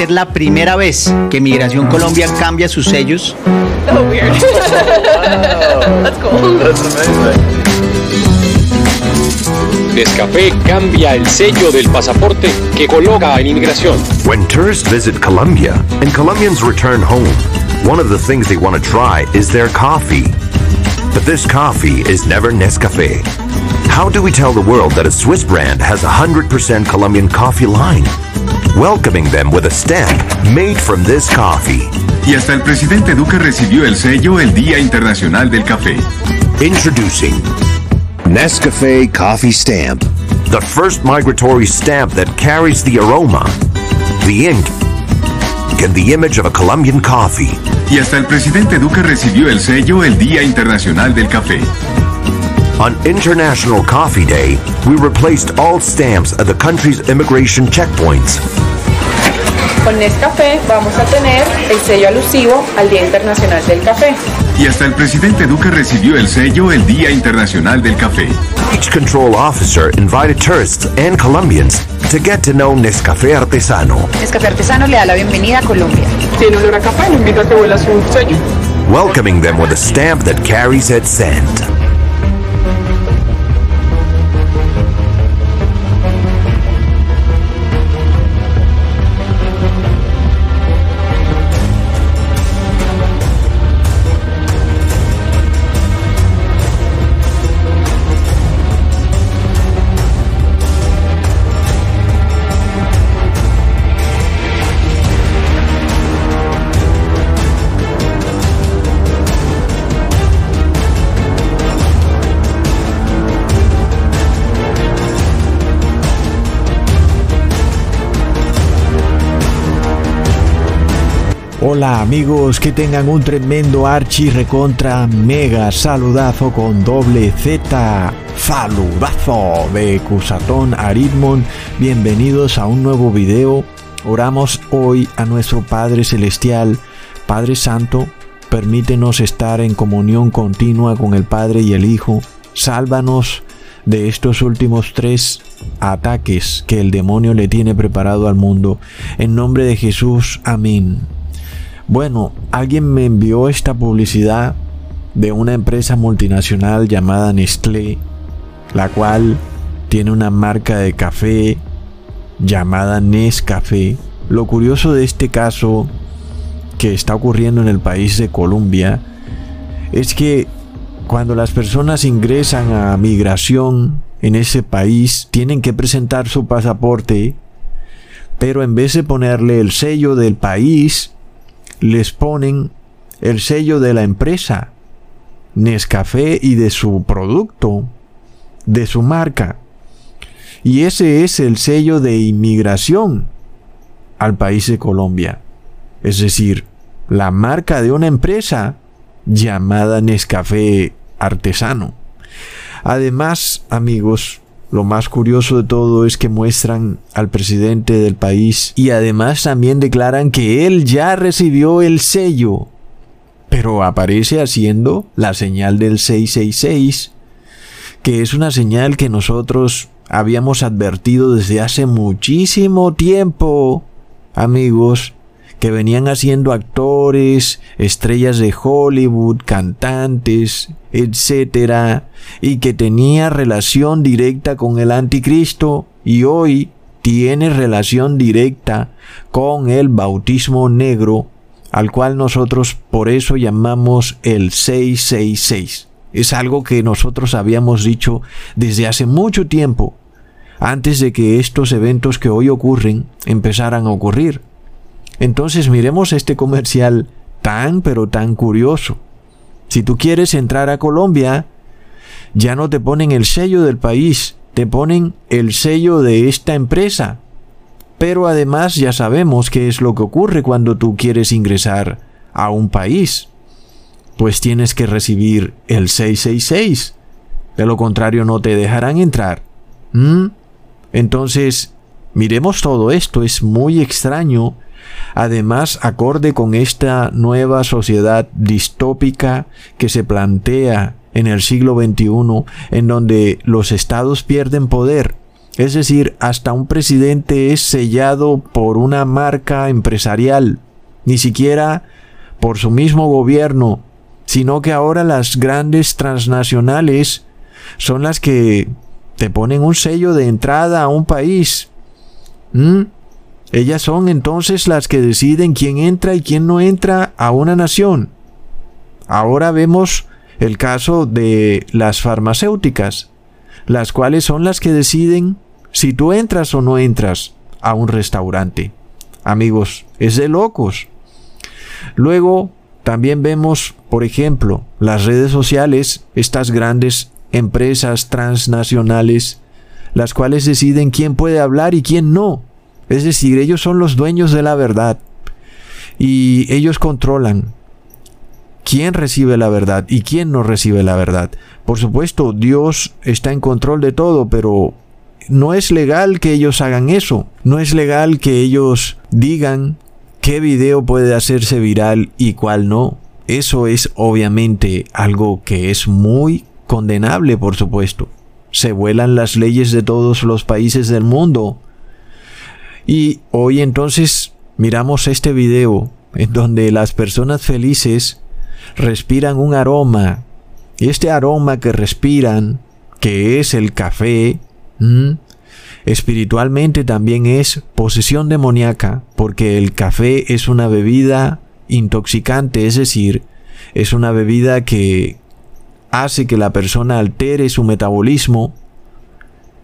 ser la primera vez que Migración Colombia cambia sus sellos. Oh, weird. That's cool. That's amazing. Nescafé cambia el sello del pasaporte que coloca en inmigración. When tourists visit Colombia and Colombians return home, one of the things they want to try is their coffee. But this coffee is never Nescafe. How do we tell the world that a Swiss brand has a 100% Colombian coffee line? Welcoming them with a stamp made from this coffee. Y hasta el presidente Duque recibió el sello el Día Internacional del Café. Introducing Nescafe Coffee Stamp. The first migratory stamp that carries the aroma, the ink, and the image of a Colombian coffee. Y hasta el presidente Duque recibió el sello el Día Internacional del Café. On International Coffee Day, we replaced all stamps at the country's immigration checkpoints. Con Nescafé vamos a tener el sello alusivo al Día Internacional del Café. Y hasta el presidente Duque recibió el sello el Día Internacional del Café. Each control officer invited tourists and Colombians to get to know Nescafé Artesano. Nescafé Artesano le da la bienvenida a Colombia. Tiene olor a café, le invito a que huela su sello. Welcoming them with a stamp that carries its scent. Hola amigos, que tengan un tremendo archi recontra mega saludazo con doble Z. Saludazo de Cusatón Aritmon. Bienvenidos a un nuevo video. Oramos hoy a nuestro Padre Celestial, Padre Santo. Permítenos estar en comunión continua con el Padre y el Hijo. Sálvanos de estos últimos tres ataques que el demonio le tiene preparado al mundo. En nombre de Jesús, amén. Bueno, alguien me envió esta publicidad de una empresa multinacional llamada Nestlé, la cual tiene una marca de café llamada Nescafé. Lo curioso de este caso que está ocurriendo en el país de Colombia es que cuando las personas ingresan a migración en ese país tienen que presentar su pasaporte, pero en vez de ponerle el sello del país, les ponen el sello de la empresa, Nescafé y de su producto, de su marca. Y ese es el sello de inmigración al país de Colombia. Es decir, la marca de una empresa llamada Nescafé Artesano. Además, amigos, lo más curioso de todo es que muestran al presidente del país y además también declaran que él ya recibió el sello. Pero aparece haciendo la señal del 666, que es una señal que nosotros habíamos advertido desde hace muchísimo tiempo, amigos, que venían haciendo actores, estrellas de Hollywood, cantantes, etcétera, y que tenía relación directa con el anticristo y hoy tiene relación directa con el bautismo negro, al cual nosotros por eso llamamos el 666. Es algo que nosotros habíamos dicho desde hace mucho tiempo, antes de que estos eventos que hoy ocurren empezaran a ocurrir. Entonces miremos este comercial tan pero tan curioso. Si tú quieres entrar a Colombia, ya no te ponen el sello del país, te ponen el sello de esta empresa. Pero además ya sabemos qué es lo que ocurre cuando tú quieres ingresar a un país. Pues tienes que recibir el 666. De lo contrario no te dejarán entrar. ¿Mm? Entonces, miremos todo esto. Es muy extraño Además, acorde con esta nueva sociedad distópica que se plantea en el siglo XXI, en donde los estados pierden poder, Es decir, hasta un presidente es sellado por una marca empresarial, ni siquiera por su mismo gobierno, sino que ahora las grandes transnacionales son las que te ponen un sello de entrada a un país. ¿Mm? Ellas son entonces las que deciden quién entra y quién no entra a una nación. Ahora vemos el caso de las farmacéuticas, las cuales son las que deciden si tú entras o no entras a un restaurante. Amigos, es de locos. Luego, también vemos, por ejemplo, las redes sociales, estas grandes empresas transnacionales, las cuales deciden quién puede hablar y quién no. Es decir, ellos son los dueños de la verdad y ellos controlan quién recibe la verdad y quién no recibe la verdad. Por supuesto, Dios está en control de todo, pero no es legal que ellos hagan eso. No es legal que ellos digan qué video puede hacerse viral y cuál no. Eso es obviamente algo que es muy condenable, por supuesto. Se vuelan las leyes de todos los países del mundo. Y hoy entonces miramos este video en donde las personas felices respiran un aroma. Y este aroma que respiran, que es el café, espiritualmente también es posesión demoníaca, porque el café es una bebida intoxicante, es decir, es una bebida que hace que la persona altere su metabolismo.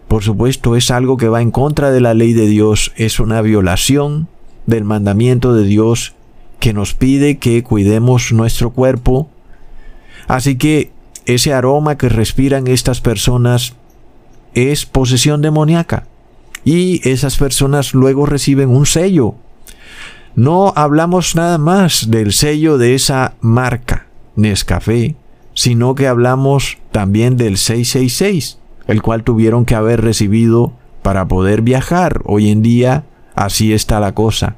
Por supuesto, es algo que va en contra de la ley de Dios, es una violación del mandamiento de Dios que nos pide que cuidemos nuestro cuerpo. Así que ese aroma que respiran estas personas es posesión demoníaca. Y esas personas luego reciben un sello. No hablamos nada más del sello de esa marca, Nescafé, sino que hablamos también del 666, el cual tuvieron que haber recibido para poder viajar. Hoy en día así está la cosa.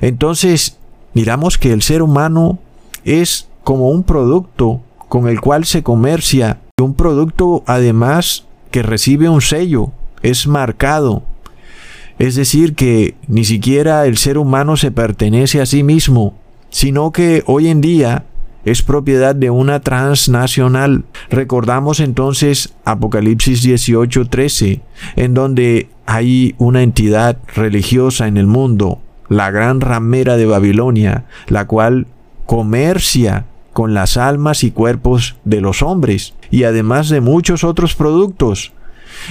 Entonces, miramos que el ser humano es como un producto con el cual se comercia, un producto además que recibe un sello, es marcado. Es decir, que ni siquiera el ser humano se pertenece a sí mismo, sino que hoy en día es propiedad de una transnacional. Recordamos entonces Apocalipsis 18:13, en donde hay una entidad religiosa en el mundo, la gran ramera de Babilonia, la cual comercia con las almas y cuerpos de los hombres, y además de muchos otros productos.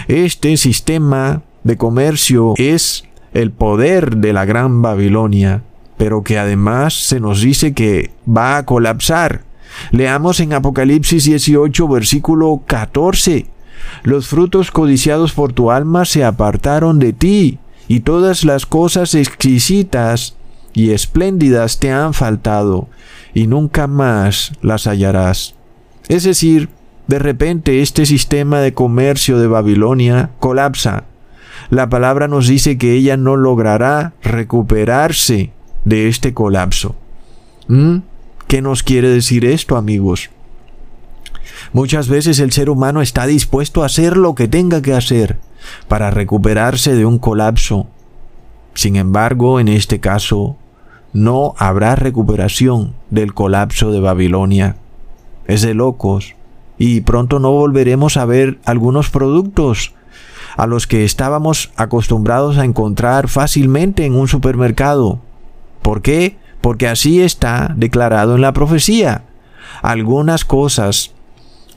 Este sistema de comercio es el poder de la gran Babilonia, pero que además se nos dice que va a colapsar. Leamos en Apocalipsis 18, versículo 14. Los frutos codiciados por tu alma se apartaron de ti, y todas las cosas exquisitas y espléndidas te han faltado, y nunca más las hallarás. Es decir, de repente este sistema de comercio de Babilonia colapsa. La palabra nos dice que ella no logrará recuperarse de este colapso. ¿Mm? ¿Qué nos quiere decir esto, amigos? Muchas veces el ser humano está dispuesto a hacer lo que tenga que hacer para recuperarse de un colapso. Sin embargo, en este caso, no habrá recuperación del colapso de Babilonia. Es de locos. Y pronto no volveremos a ver algunos productos a los que estábamos acostumbrados a encontrar fácilmente en un supermercado. ¿Por qué? Porque así está declarado en la profecía. Algunas cosas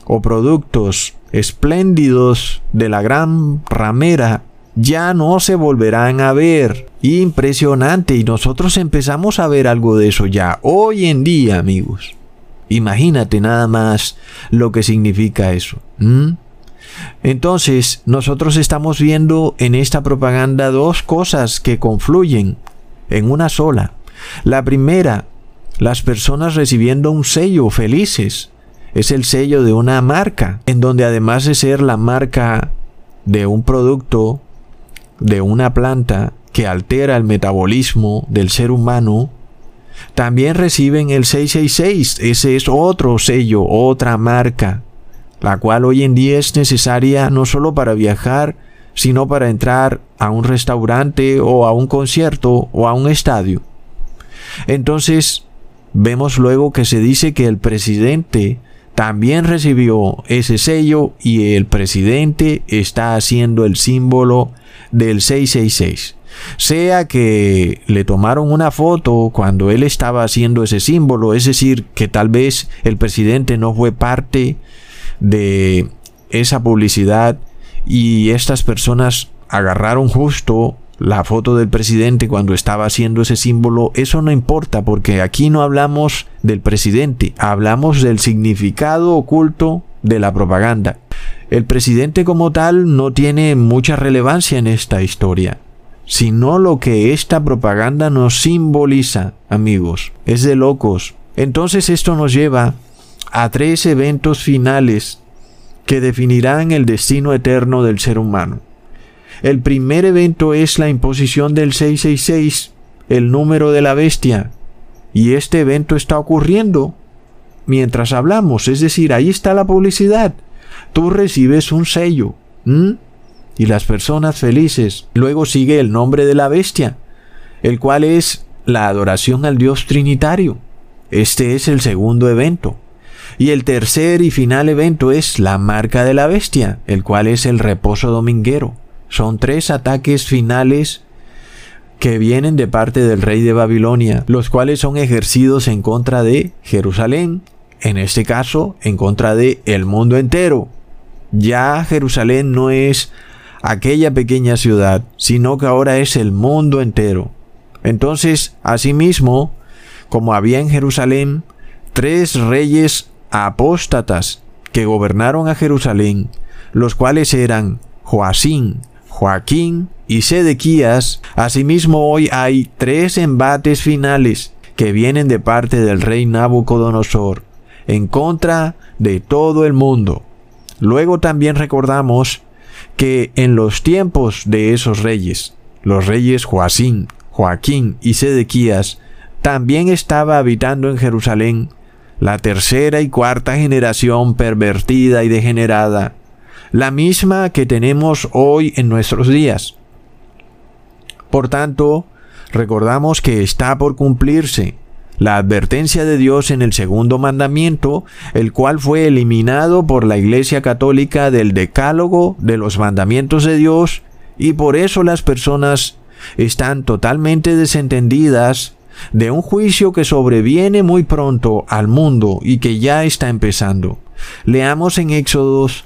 o productos espléndidos de la gran ramera ya no se volverán a ver. Impresionante. Y nosotros empezamos a ver algo de eso ya hoy en día, amigos. Imagínate nada más lo que significa eso. Entonces, nosotros estamos viendo en esta propaganda dos cosas que confluyen en una sola. La primera, las personas recibiendo un sello felices. Es el sello de una marca, en donde además de ser la marca de un producto, de una planta que altera el metabolismo del ser humano, también reciben el 666. Ese es otro sello, otra marca, la cual hoy en día es necesaria no solo para viajar, sino para entrar a un restaurante o a un concierto o a un estadio. Entonces, vemos luego que se dice que el presidente también recibió ese sello y el presidente está haciendo el símbolo del 666. Sea que le tomaron una foto cuando él estaba haciendo ese símbolo, es decir, que tal vez el presidente no fue parte de esa publicidad y estas personas agarraron justo la foto del presidente cuando estaba haciendo ese símbolo, eso no importa porque aquí no hablamos del presidente, hablamos del significado oculto de la propaganda. El presidente como tal no tiene mucha relevancia en esta historia, sino lo que esta propaganda nos simboliza, amigos. Es de locos. Entonces esto nos lleva a tres eventos finales que definirán el destino eterno del ser humano. El primer evento es la imposición del 666, el número de la bestia. Y este evento está ocurriendo mientras hablamos, es decir, ahí está la publicidad. Tú recibes un sello. Y las personas felices. Luego sigue el nombre de la bestia, el cual es la adoración al Dios Trinitario. Este es el segundo evento. Y el tercer y final evento es la marca de la bestia, el cual es el reposo dominguero. Son tres ataques finales que vienen de parte del rey de Babilonia, los cuales son ejercidos en contra de Jerusalén, en este caso en contra de el mundo entero. Ya Jerusalén no es aquella pequeña ciudad, sino que ahora es el mundo entero. Entonces, asimismo, como había en Jerusalén tres reyes apóstatas que gobernaron a Jerusalén, los cuales eran Joacín, Joaquín y Sedequías, asimismo hoy hay tres embates finales que vienen de parte del rey Nabucodonosor en contra de todo el mundo. Luego también recordamos que en los tiempos de esos reyes, los reyes Joacín, Joaquín y Sedequías, también estaba habitando en Jerusalén la tercera y cuarta generación pervertida y degenerada, la misma que tenemos hoy en nuestros días. Por tanto, recordamos que está por cumplirse la advertencia de Dios en el segundo mandamiento, el cual fue eliminado por la Iglesia Católica del decálogo de los mandamientos de Dios, y por eso las personas están totalmente desentendidas de un juicio que sobreviene muy pronto al mundo y que ya está empezando. Leamos en Éxodos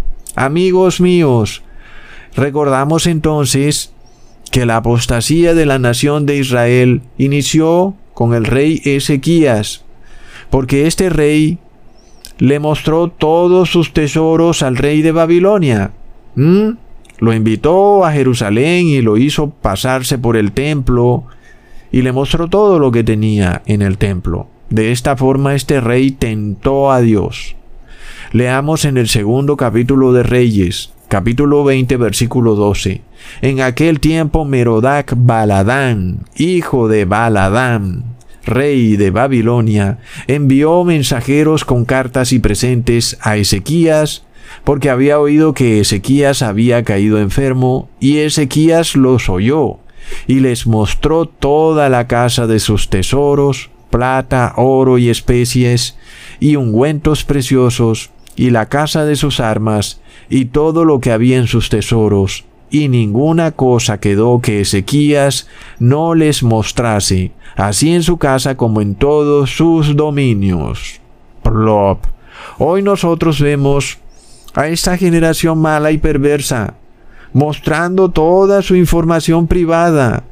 Amigos míos, recordamos entonces que la apostasía de la nación de Israel inició con el rey Ezequías, porque este rey le mostró todos sus tesoros al rey de Babilonia. Lo invitó a Jerusalén y lo hizo pasarse por el templo y le mostró todo lo que tenía en el templo. De esta forma este rey tentó a Dios. Leamos en el segundo capítulo de Reyes, capítulo 20, versículo 12. En aquel tiempo Merodac Baladán, hijo de Baladán, rey de Babilonia, envió mensajeros con cartas y presentes a Ezequías, porque había oído que Ezequías había caído enfermo, y Ezequías los oyó, y les mostró toda la casa de sus tesoros, plata, oro y especies, y ungüentos preciosos, y la casa de sus armas, y todo lo que había en sus tesoros, y ninguna cosa quedó que Ezequías no les mostrase, así en su casa como en todos sus dominios. Plop. Hoy nosotros vemos a esta generación mala y perversa, mostrando toda su información privada,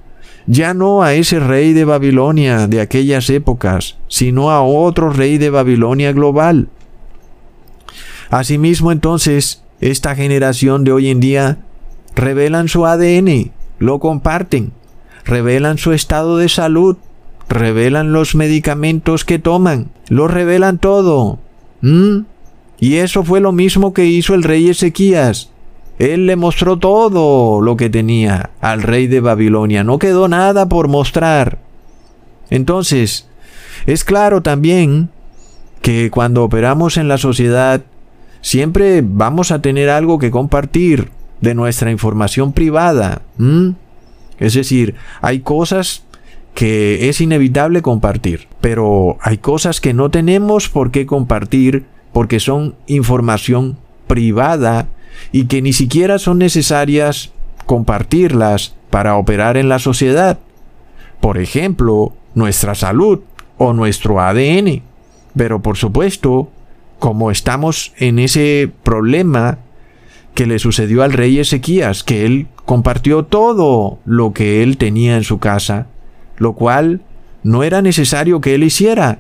ya no a ese rey de Babilonia de aquellas épocas, sino a otro rey de Babilonia global. Asimismo entonces, esta generación de hoy en día revelan su ADN, lo comparten, revelan su estado de salud, revelan los medicamentos que toman, lo revelan todo. ¿Mm? Y eso fue lo mismo que hizo el rey Ezequías. Él le mostró todo lo que tenía al rey de Babilonia. No quedó nada por mostrar. Entonces, es claro también que cuando operamos en la sociedad, siempre vamos a tener algo que compartir de nuestra información privada. Es decir, hay cosas que es inevitable compartir, pero hay cosas que no tenemos por qué compartir porque son información privada y que ni siquiera son necesarias compartirlas para operar en la sociedad. Por ejemplo, nuestra salud o nuestro ADN. Pero por supuesto, como estamos en ese problema que le sucedió al rey Ezequías, que él compartió todo lo que él tenía en su casa, lo cual no era necesario que él hiciera,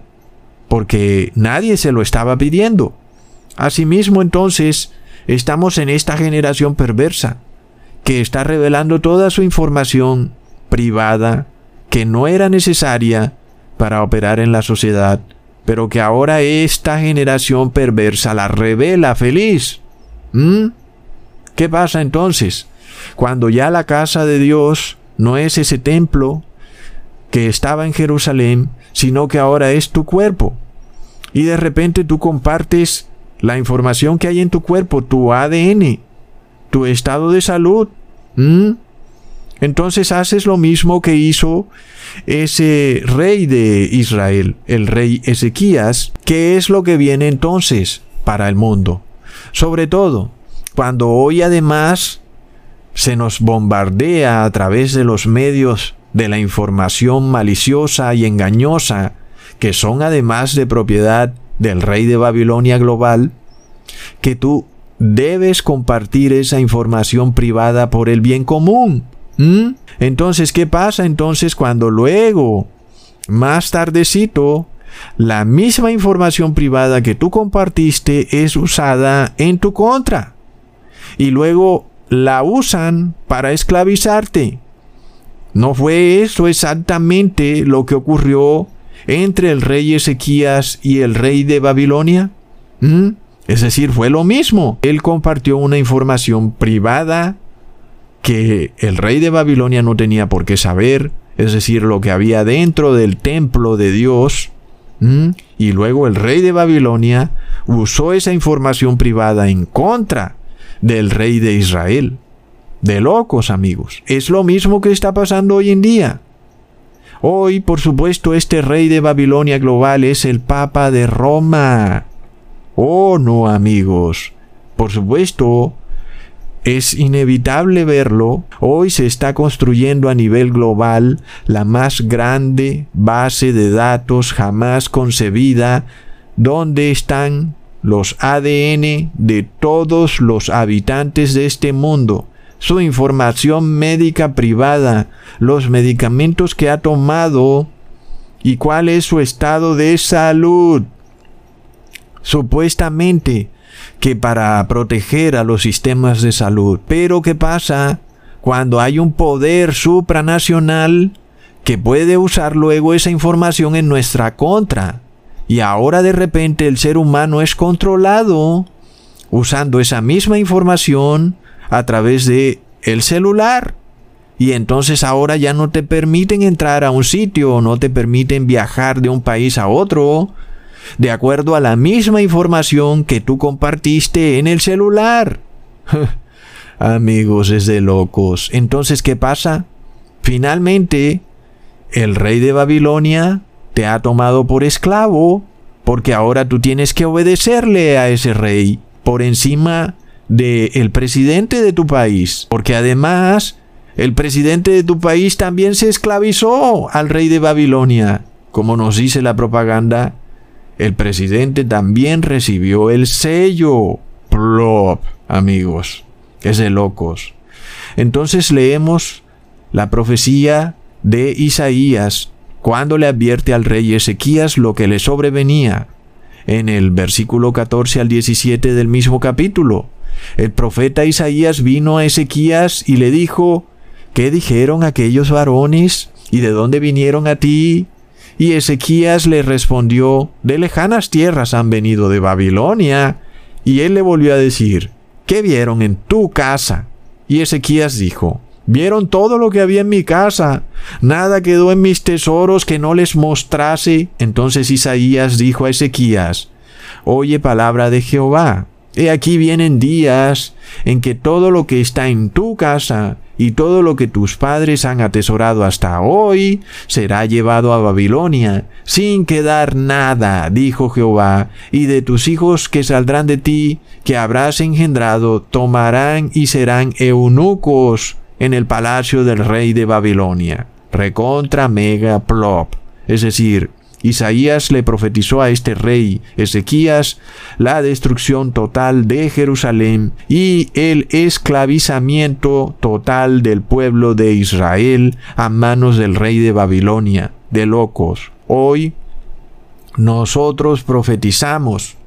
porque nadie se lo estaba pidiendo. Asimismo, entonces, estamos en esta generación perversa, que está revelando toda su información privada, que no era necesaria para operar en la sociedad, pero que ahora esta generación perversa la revela feliz. ¿Mm? ¿Qué pasa entonces? Cuando ya la casa de Dios no es ese templo que estaba en Jerusalén, sino que ahora es tu cuerpo. Y de repente tú compartes la información que hay en tu cuerpo, tu ADN, tu estado de salud. Entonces haces lo mismo que hizo ese rey de Israel, el rey Ezequías. ¿Qué es lo que viene entonces para el mundo? Sobre todo, cuando hoy además se nos bombardea a través de los medios de la información maliciosa y engañosa, que son además de propiedad del rey de Babilonia global, que tú debes compartir esa información privada por el bien común. ¿Mm? Entonces, ¿qué pasa entonces cuando luego, más tardecito, la misma información privada que tú compartiste es usada en tu contra? Y luego la usan para esclavizarte. ¿No fue eso exactamente lo que ocurrió entre el rey Ezequías y el rey de Babilonia? ¿Mm? Es decir, fue lo mismo. Él compartió una información privada que el rey de Babilonia no tenía por qué saber, es decir, lo que había dentro del templo de Dios. Y luego el rey de Babilonia usó esa información privada en contra del rey de Israel. De locos, amigos. Es lo mismo que está pasando hoy en día. Hoy, por supuesto, este rey de Babilonia global es el Papa de Roma. Oh, no, amigos. Por supuesto, es inevitable verlo. Hoy se está construyendo a nivel global la más grande base de datos jamás concebida, donde están los ADN de todos los habitantes de este mundo su información médica privada, los medicamentos que ha tomado y cuál es su estado de salud. Supuestamente que para proteger a los sistemas de salud. Pero ¿qué pasa cuando hay un poder supranacional que puede usar luego esa información en nuestra contra? Y ahora de repente el ser humano es controlado usando esa misma información a través de el celular. Y entonces ahora ya no te permiten entrar a un sitio, no te permiten viajar de un país a otro, de acuerdo a la misma información que tú compartiste en el celular. Amigos, es de locos. Entonces, ¿qué pasa? Finalmente, el rey de Babilonia te ha tomado por esclavo, porque ahora tú tienes que obedecerle a ese rey por encima del el presidente de tu país, porque además el presidente de tu país también se esclavizó al rey de Babilonia. Como nos dice la propaganda, el presidente también recibió el sello. Plop, amigos. Es de locos. Entonces leemos la profecía de Isaías cuando le advierte al rey Ezequías lo que le sobrevenía en el versículo 14 al 17 del mismo capítulo. El profeta Isaías vino a Ezequías y le dijo ¿qué dijeron aquellos varones? ¿Y de dónde vinieron a ti? Y Ezequías le respondió, de lejanas tierras han venido de Babilonia. Y él le volvió a decir, ¿qué vieron en tu casa? Y Ezequías dijo, vieron todo lo que había en mi casa, nada quedó en mis tesoros que no les mostrase. Entonces Isaías dijo a Ezequías, oye palabra de Jehová. He aquí vienen días en que todo lo que está en tu casa y todo lo que tus padres han atesorado hasta hoy será llevado a Babilonia, sin quedar nada, dijo Jehová, y de tus hijos que saldrán de ti, que habrás engendrado, tomarán y serán eunucos en el palacio del rey de Babilonia. Recontra mega plop, es decir, Isaías le profetizó a este rey Ezequías la destrucción total de Jerusalén y el esclavizamiento total del pueblo de Israel a manos del rey de Babilonia, de locos. Hoy nosotros profetizamos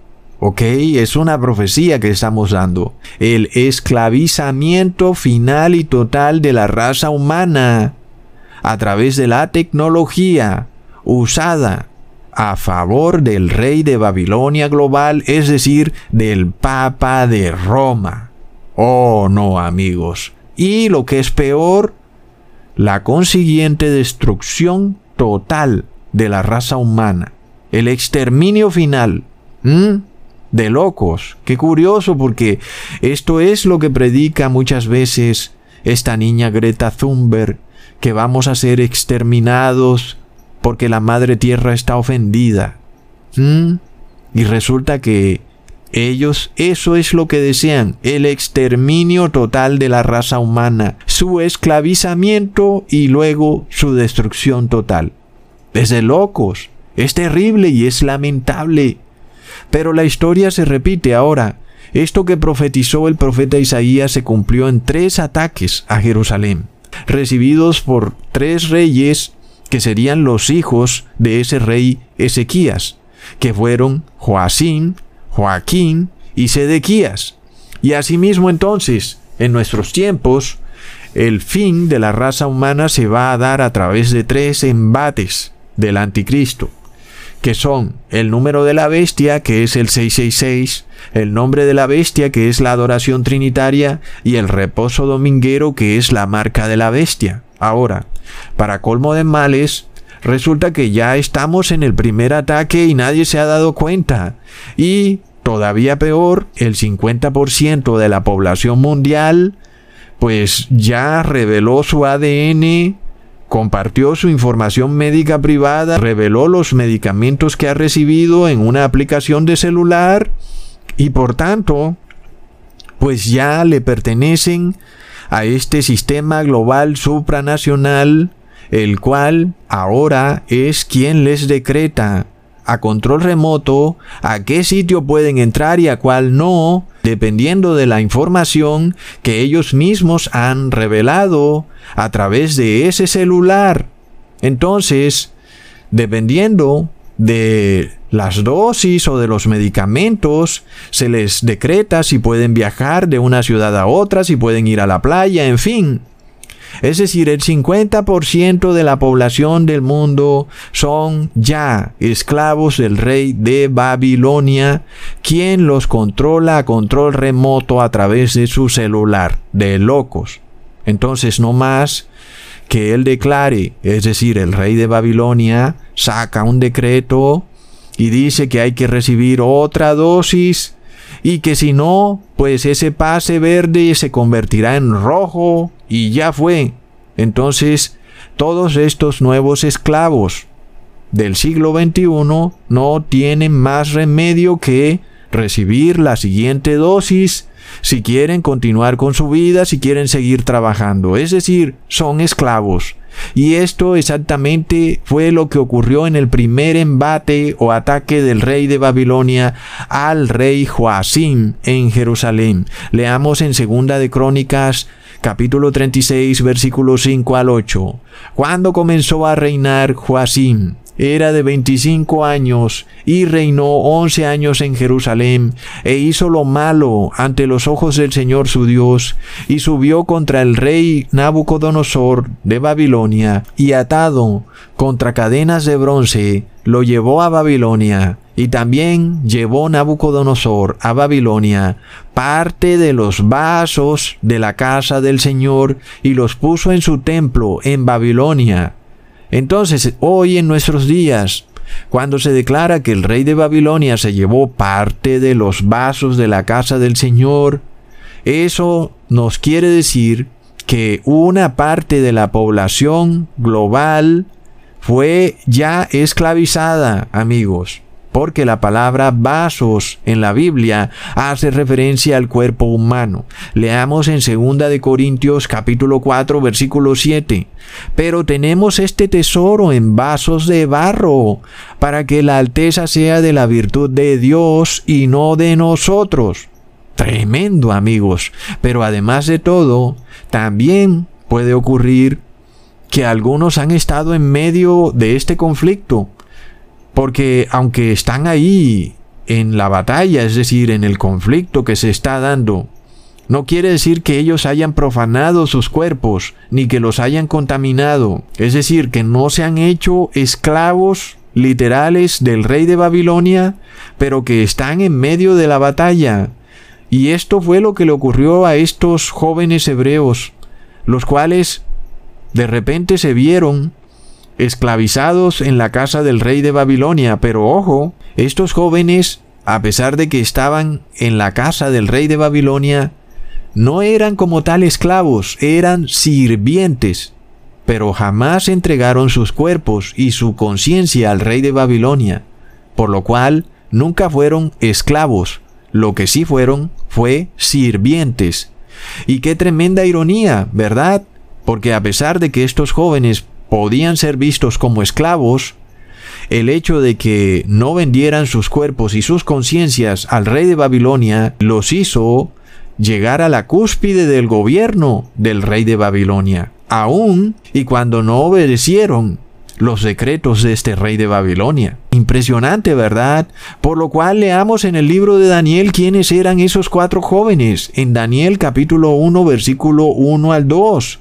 ¿ok? Es una profecía que estamos dando. El esclavizamiento final y total de la raza humana a través de la tecnología, usada a favor del rey de Babilonia global, es decir, del Papa de Roma. Oh, no, amigos. Y lo que es peor, la consiguiente destrucción total de la raza humana. El exterminio final. De locos. Qué curioso porque esto es lo que predica muchas veces esta niña Greta Thunberg, que vamos a ser exterminados porque la madre tierra está ofendida. ¿Mm? Y resulta que ellos eso es lo que desean, el exterminio total de la raza humana, su esclavizamiento y luego su destrucción total. Es de locos, es terrible y es lamentable. Pero la historia se repite ahora. Esto que profetizó el profeta Isaías se cumplió en tres ataques a Jerusalén, recibidos por tres reyes que serían los hijos de ese rey Ezequías, que fueron Joacín, Joaquín y Sedequías. Y asimismo entonces, en nuestros tiempos, el fin de la raza humana se va a dar a través de tres embates del anticristo, que son el número de la bestia, que es el 666, el nombre de la bestia, que es la adoración trinitaria, y el reposo dominguero, que es la marca de la bestia. Ahora, para colmo de males, resulta que ya estamos en el primer ataque y nadie se ha dado cuenta. Y, todavía peor, el 50% de la población mundial, pues ya reveló su ADN, compartió su información médica privada, reveló los medicamentos que ha recibido en una aplicación de celular y por tanto, pues ya le pertenecen a este sistema global supranacional, el cual ahora es quien les decreta a control remoto a qué sitio pueden entrar y a cuál no, dependiendo de la información que ellos mismos han revelado a través de ese celular. Entonces, dependiendo de las dosis o de los medicamentos, se les decreta si pueden viajar de una ciudad a otra, si pueden ir a la playa, en fin. Es decir, el 50% de la población del mundo son ya esclavos del rey de Babilonia, quien los controla a control remoto a través de su celular, de locos. Entonces, no más que él declare, es decir, el rey de Babilonia saca un decreto y dice que hay que recibir otra dosis y que si no, pues ese pase verde se convertirá en rojo y ya fue. Entonces, todos estos nuevos esclavos del siglo XXI no tienen más remedio que recibir la siguiente dosis si quieren continuar con su vida, si quieren seguir trabajando. Es decir, son esclavos. Y esto exactamente fue lo que ocurrió en el primer embate o ataque del rey de Babilonia al rey Joacim en Jerusalén. Leamos en Segunda de Crónicas capítulo 36 versículos 5 al 8. Cuando comenzó a reinar Joacim, era de 25 años y reinó 11 años en Jerusalén e hizo lo malo ante los ojos del Señor su Dios y subió contra el rey Nabucodonosor de Babilonia y atado contra cadenas de bronce lo llevó a Babilonia y también llevó Nabucodonosor a Babilonia parte de los vasos de la casa del Señor y los puso en su templo en Babilonia entonces, hoy en nuestros días, cuando se declara que el rey de Babilonia se llevó parte de los vasos de la casa del Señor, eso nos quiere decir que una parte de la población global fue ya esclavizada, amigos porque la palabra vasos en la Biblia hace referencia al cuerpo humano. Leamos en 2 de Corintios capítulo 4 versículo 7. Pero tenemos este tesoro en vasos de barro, para que la alteza sea de la virtud de Dios y no de nosotros. Tremendo, amigos. Pero además de todo, también puede ocurrir que algunos han estado en medio de este conflicto porque aunque están ahí en la batalla, es decir, en el conflicto que se está dando, no quiere decir que ellos hayan profanado sus cuerpos, ni que los hayan contaminado. Es decir, que no se han hecho esclavos literales del rey de Babilonia, pero que están en medio de la batalla. Y esto fue lo que le ocurrió a estos jóvenes hebreos, los cuales de repente se vieron esclavizados en la casa del rey de Babilonia. Pero ojo, estos jóvenes, a pesar de que estaban en la casa del rey de Babilonia, no eran como tal esclavos, eran sirvientes, pero jamás entregaron sus cuerpos y su conciencia al rey de Babilonia, por lo cual nunca fueron esclavos, lo que sí fueron fue sirvientes. Y qué tremenda ironía, ¿verdad? Porque a pesar de que estos jóvenes podían ser vistos como esclavos, el hecho de que no vendieran sus cuerpos y sus conciencias al rey de Babilonia los hizo llegar a la cúspide del gobierno del rey de Babilonia. Aún y cuando no obedecieron los decretos de este rey de Babilonia. Impresionante, ¿verdad? Por lo cual leamos en el libro de Daniel quiénes eran esos cuatro jóvenes. En Daniel capítulo 1 versículo 1 al 2.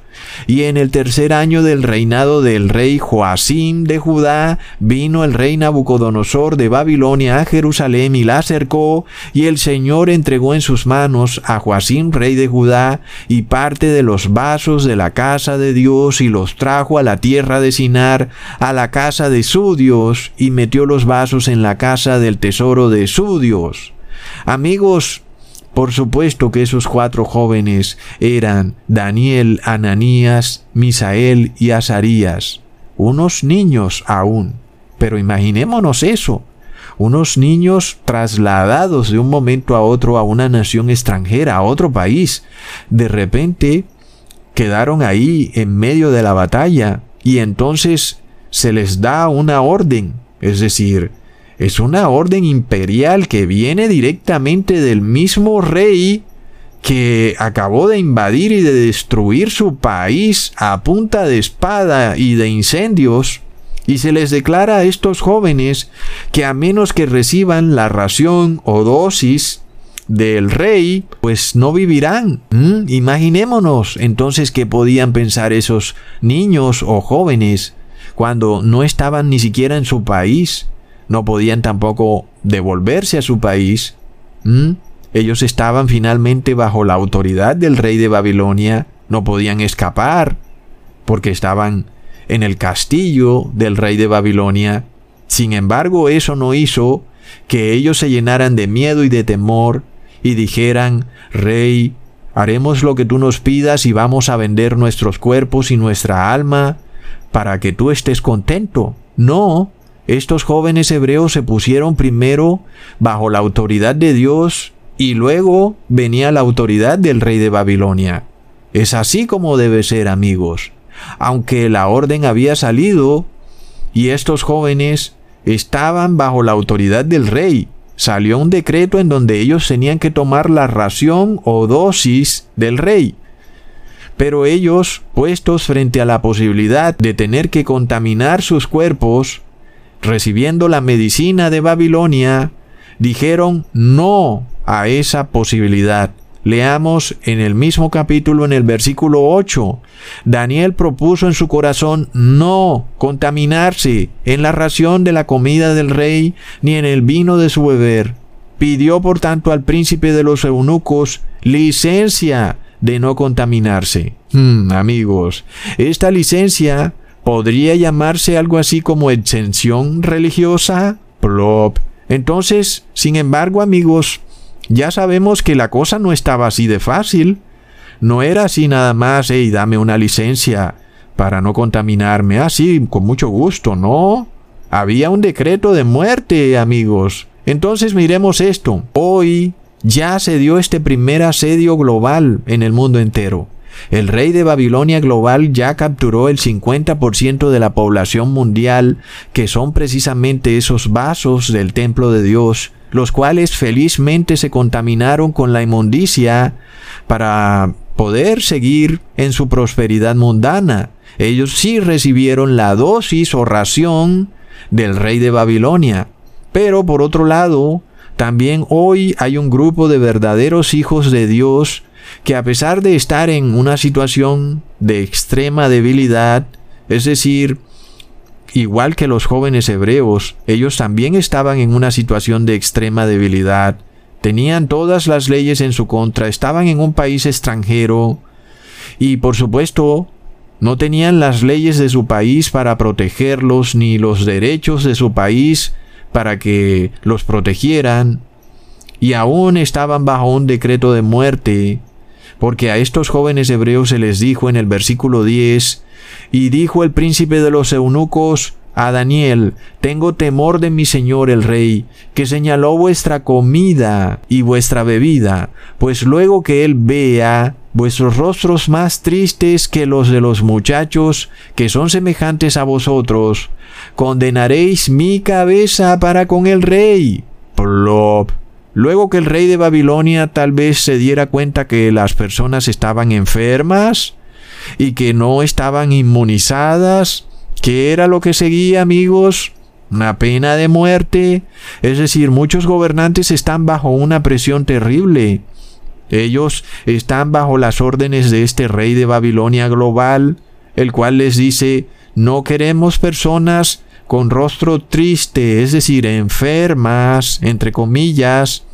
Y en el tercer año del reinado del rey Joacim de Judá, vino el rey Nabucodonosor de Babilonia a Jerusalén y la acercó, y el Señor entregó en sus manos a Joacim rey de Judá y parte de los vasos de la casa de Dios y los trajo a la tierra de Sinar, a la casa de su Dios, y metió los vasos en la casa del tesoro de su Dios. Amigos, por supuesto que esos cuatro jóvenes eran Daniel, Ananías, Misael y Azarías, unos niños aún. Pero imaginémonos eso, unos niños trasladados de un momento a otro a una nación extranjera, a otro país. De repente quedaron ahí en medio de la batalla y entonces se les da una orden, es decir, es una orden imperial que viene directamente del mismo rey que acabó de invadir y de destruir su país a punta de espada y de incendios, y se les declara a estos jóvenes que a menos que reciban la ración o dosis del rey, pues no vivirán. ¿Mm? Imaginémonos entonces que podían pensar esos niños o jóvenes cuando no estaban ni siquiera en su país no podían tampoco devolverse a su país. Ellos estaban finalmente bajo la autoridad del rey de Babilonia, no podían escapar, porque estaban en el castillo del rey de Babilonia. Sin embargo, eso no hizo que ellos se llenaran de miedo y de temor y dijeran, Rey, haremos lo que tú nos pidas y vamos a vender nuestros cuerpos y nuestra alma para que tú estés contento. No, estos jóvenes hebreos se pusieron primero bajo la autoridad de Dios y luego venía la autoridad del rey de Babilonia. Es así como debe ser, amigos. Aunque la orden había salido y estos jóvenes estaban bajo la autoridad del rey, salió un decreto en donde ellos tenían que tomar la ración o dosis del rey. Pero ellos, puestos frente a la posibilidad de tener que contaminar sus cuerpos, recibiendo la medicina de Babilonia, dijeron no a esa posibilidad. Leamos en el mismo capítulo, en el versículo 8. Daniel propuso en su corazón no contaminarse en la ración de la comida del rey, ni en el vino de su beber. Pidió por tanto al príncipe de los eunucos licencia de no contaminarse. Hmm, amigos, esta licencia podría llamarse algo así como exención religiosa. Plop. Entonces, sin embargo, amigos, ya sabemos que la cosa no estaba así de fácil. No era así nada más, hey, dame una licencia para no contaminarme. Así, con mucho gusto, no. Había un decreto de muerte, amigos. Entonces miremos esto. Hoy ya se dio este primer asedio global en el mundo entero. El rey de Babilonia global ya capturó el 50% de la población mundial, que son precisamente esos vasos del templo de Dios, los cuales felizmente se contaminaron con la inmundicia para poder seguir en su prosperidad mundana. Ellos sí recibieron la dosis o ración del rey de Babilonia. Pero por otro lado, también hoy hay un grupo de verdaderos hijos de Dios que a pesar de estar en una situación de extrema debilidad, es decir, igual que los jóvenes hebreos, ellos también estaban en una situación de extrema debilidad, tenían todas las leyes en su contra, estaban en un país extranjero y por supuesto no tenían las leyes de su país para protegerlos ni los derechos de su país para que los protegieran y aún estaban bajo un decreto de muerte porque a estos jóvenes hebreos se les dijo en el versículo 10, y dijo el príncipe de los eunucos a Daniel, tengo temor de mi señor el rey, que señaló vuestra comida y vuestra bebida, pues luego que él vea vuestros rostros más tristes que los de los muchachos que son semejantes a vosotros, condenaréis mi cabeza para con el rey. Plop. Luego que el rey de Babilonia tal vez se diera cuenta que las personas estaban enfermas y que no estaban inmunizadas, ¿qué era lo que seguía, amigos? Una pena de muerte. Es decir, muchos gobernantes están bajo una presión terrible. Ellos están bajo las órdenes de este rey de Babilonia global, el cual les dice, no queremos personas con rostro triste, es decir, enfermas, entre comillas,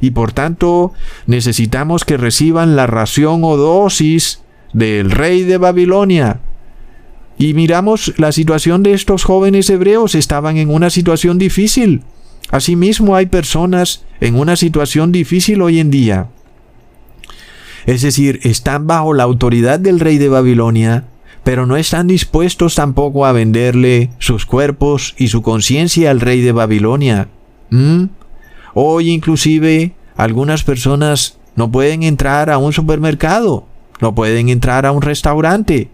y por tanto necesitamos que reciban la ración o dosis del rey de Babilonia. Y miramos la situación de estos jóvenes hebreos, estaban en una situación difícil. Asimismo hay personas en una situación difícil hoy en día. Es decir, están bajo la autoridad del rey de Babilonia, pero no están dispuestos tampoco a venderle sus cuerpos y su conciencia al rey de Babilonia. ¿Mm? Hoy inclusive algunas personas no pueden entrar a un supermercado, no pueden entrar a un restaurante,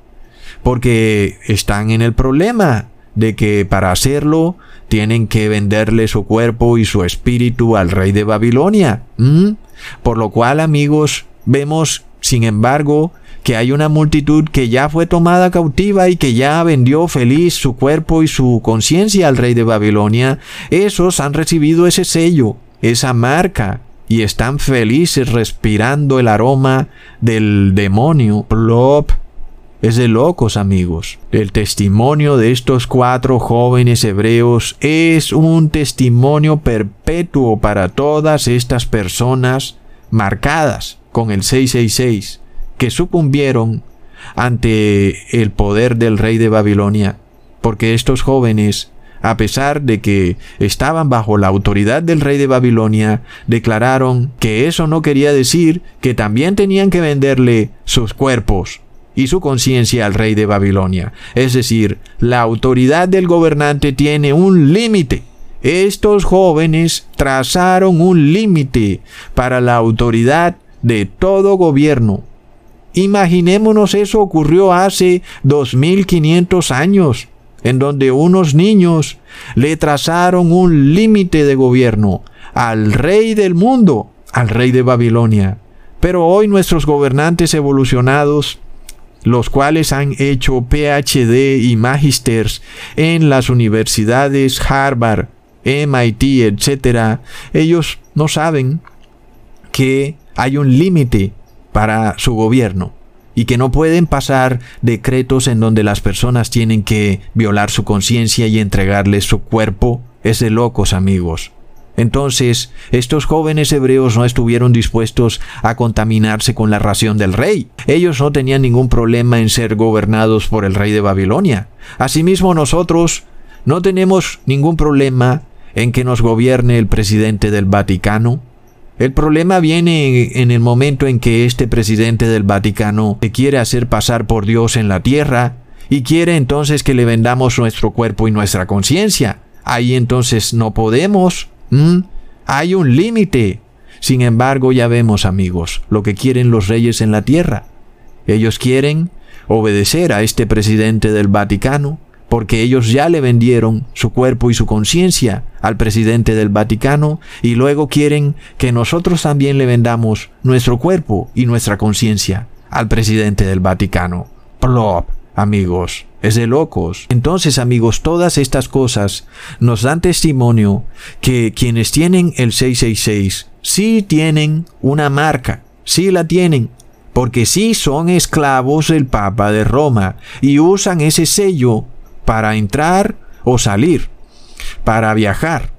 porque están en el problema de que para hacerlo tienen que venderle su cuerpo y su espíritu al rey de Babilonia. Por lo cual, amigos, vemos, sin embargo, que hay una multitud que ya fue tomada cautiva y que ya vendió feliz su cuerpo y su conciencia al rey de Babilonia, esos han recibido ese sello, esa marca, y están felices respirando el aroma del demonio. Plop. Es de locos, amigos. El testimonio de estos cuatro jóvenes hebreos es un testimonio perpetuo para todas estas personas marcadas con el 666 que sucumbieron ante el poder del rey de Babilonia, porque estos jóvenes, a pesar de que estaban bajo la autoridad del rey de Babilonia, declararon que eso no quería decir que también tenían que venderle sus cuerpos y su conciencia al rey de Babilonia. Es decir, la autoridad del gobernante tiene un límite. Estos jóvenes trazaron un límite para la autoridad de todo gobierno Imaginémonos eso ocurrió hace 2500 años, en donde unos niños le trazaron un límite de gobierno al rey del mundo, al rey de Babilonia. Pero hoy nuestros gobernantes evolucionados los cuales han hecho PhD y magisters en las universidades Harvard, MIT, etc., ellos no saben que hay un límite para su gobierno y que no pueden pasar decretos en donde las personas tienen que violar su conciencia y entregarles su cuerpo. Es de locos, amigos. Entonces, estos jóvenes hebreos no estuvieron dispuestos a contaminarse con la ración del rey. Ellos no tenían ningún problema en ser gobernados por el rey de Babilonia. Asimismo, nosotros no tenemos ningún problema en que nos gobierne el presidente del Vaticano. El problema viene en el momento en que este presidente del Vaticano se quiere hacer pasar por Dios en la tierra y quiere entonces que le vendamos nuestro cuerpo y nuestra conciencia. Ahí entonces no podemos. Hay un límite. Sin embargo, ya vemos, amigos, lo que quieren los reyes en la tierra. Ellos quieren obedecer a este presidente del Vaticano, porque ellos ya le vendieron su cuerpo y su conciencia al presidente del Vaticano y luego quieren que nosotros también le vendamos nuestro cuerpo y nuestra conciencia al presidente del Vaticano. Plop, amigos, es de locos. Entonces, amigos, todas estas cosas nos dan testimonio que quienes tienen el 666 sí tienen una marca, sí la tienen, porque sí son esclavos del Papa de Roma y usan ese sello para entrar o salir, para viajar,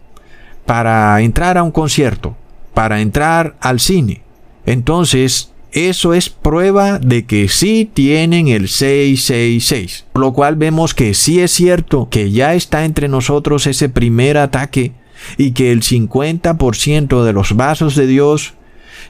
para entrar a un concierto, para entrar al cine. Entonces, eso es prueba de que sí tienen el 666. Por lo cual vemos que sí es cierto que ya está entre nosotros ese primer ataque y que el 50% de los vasos de Dios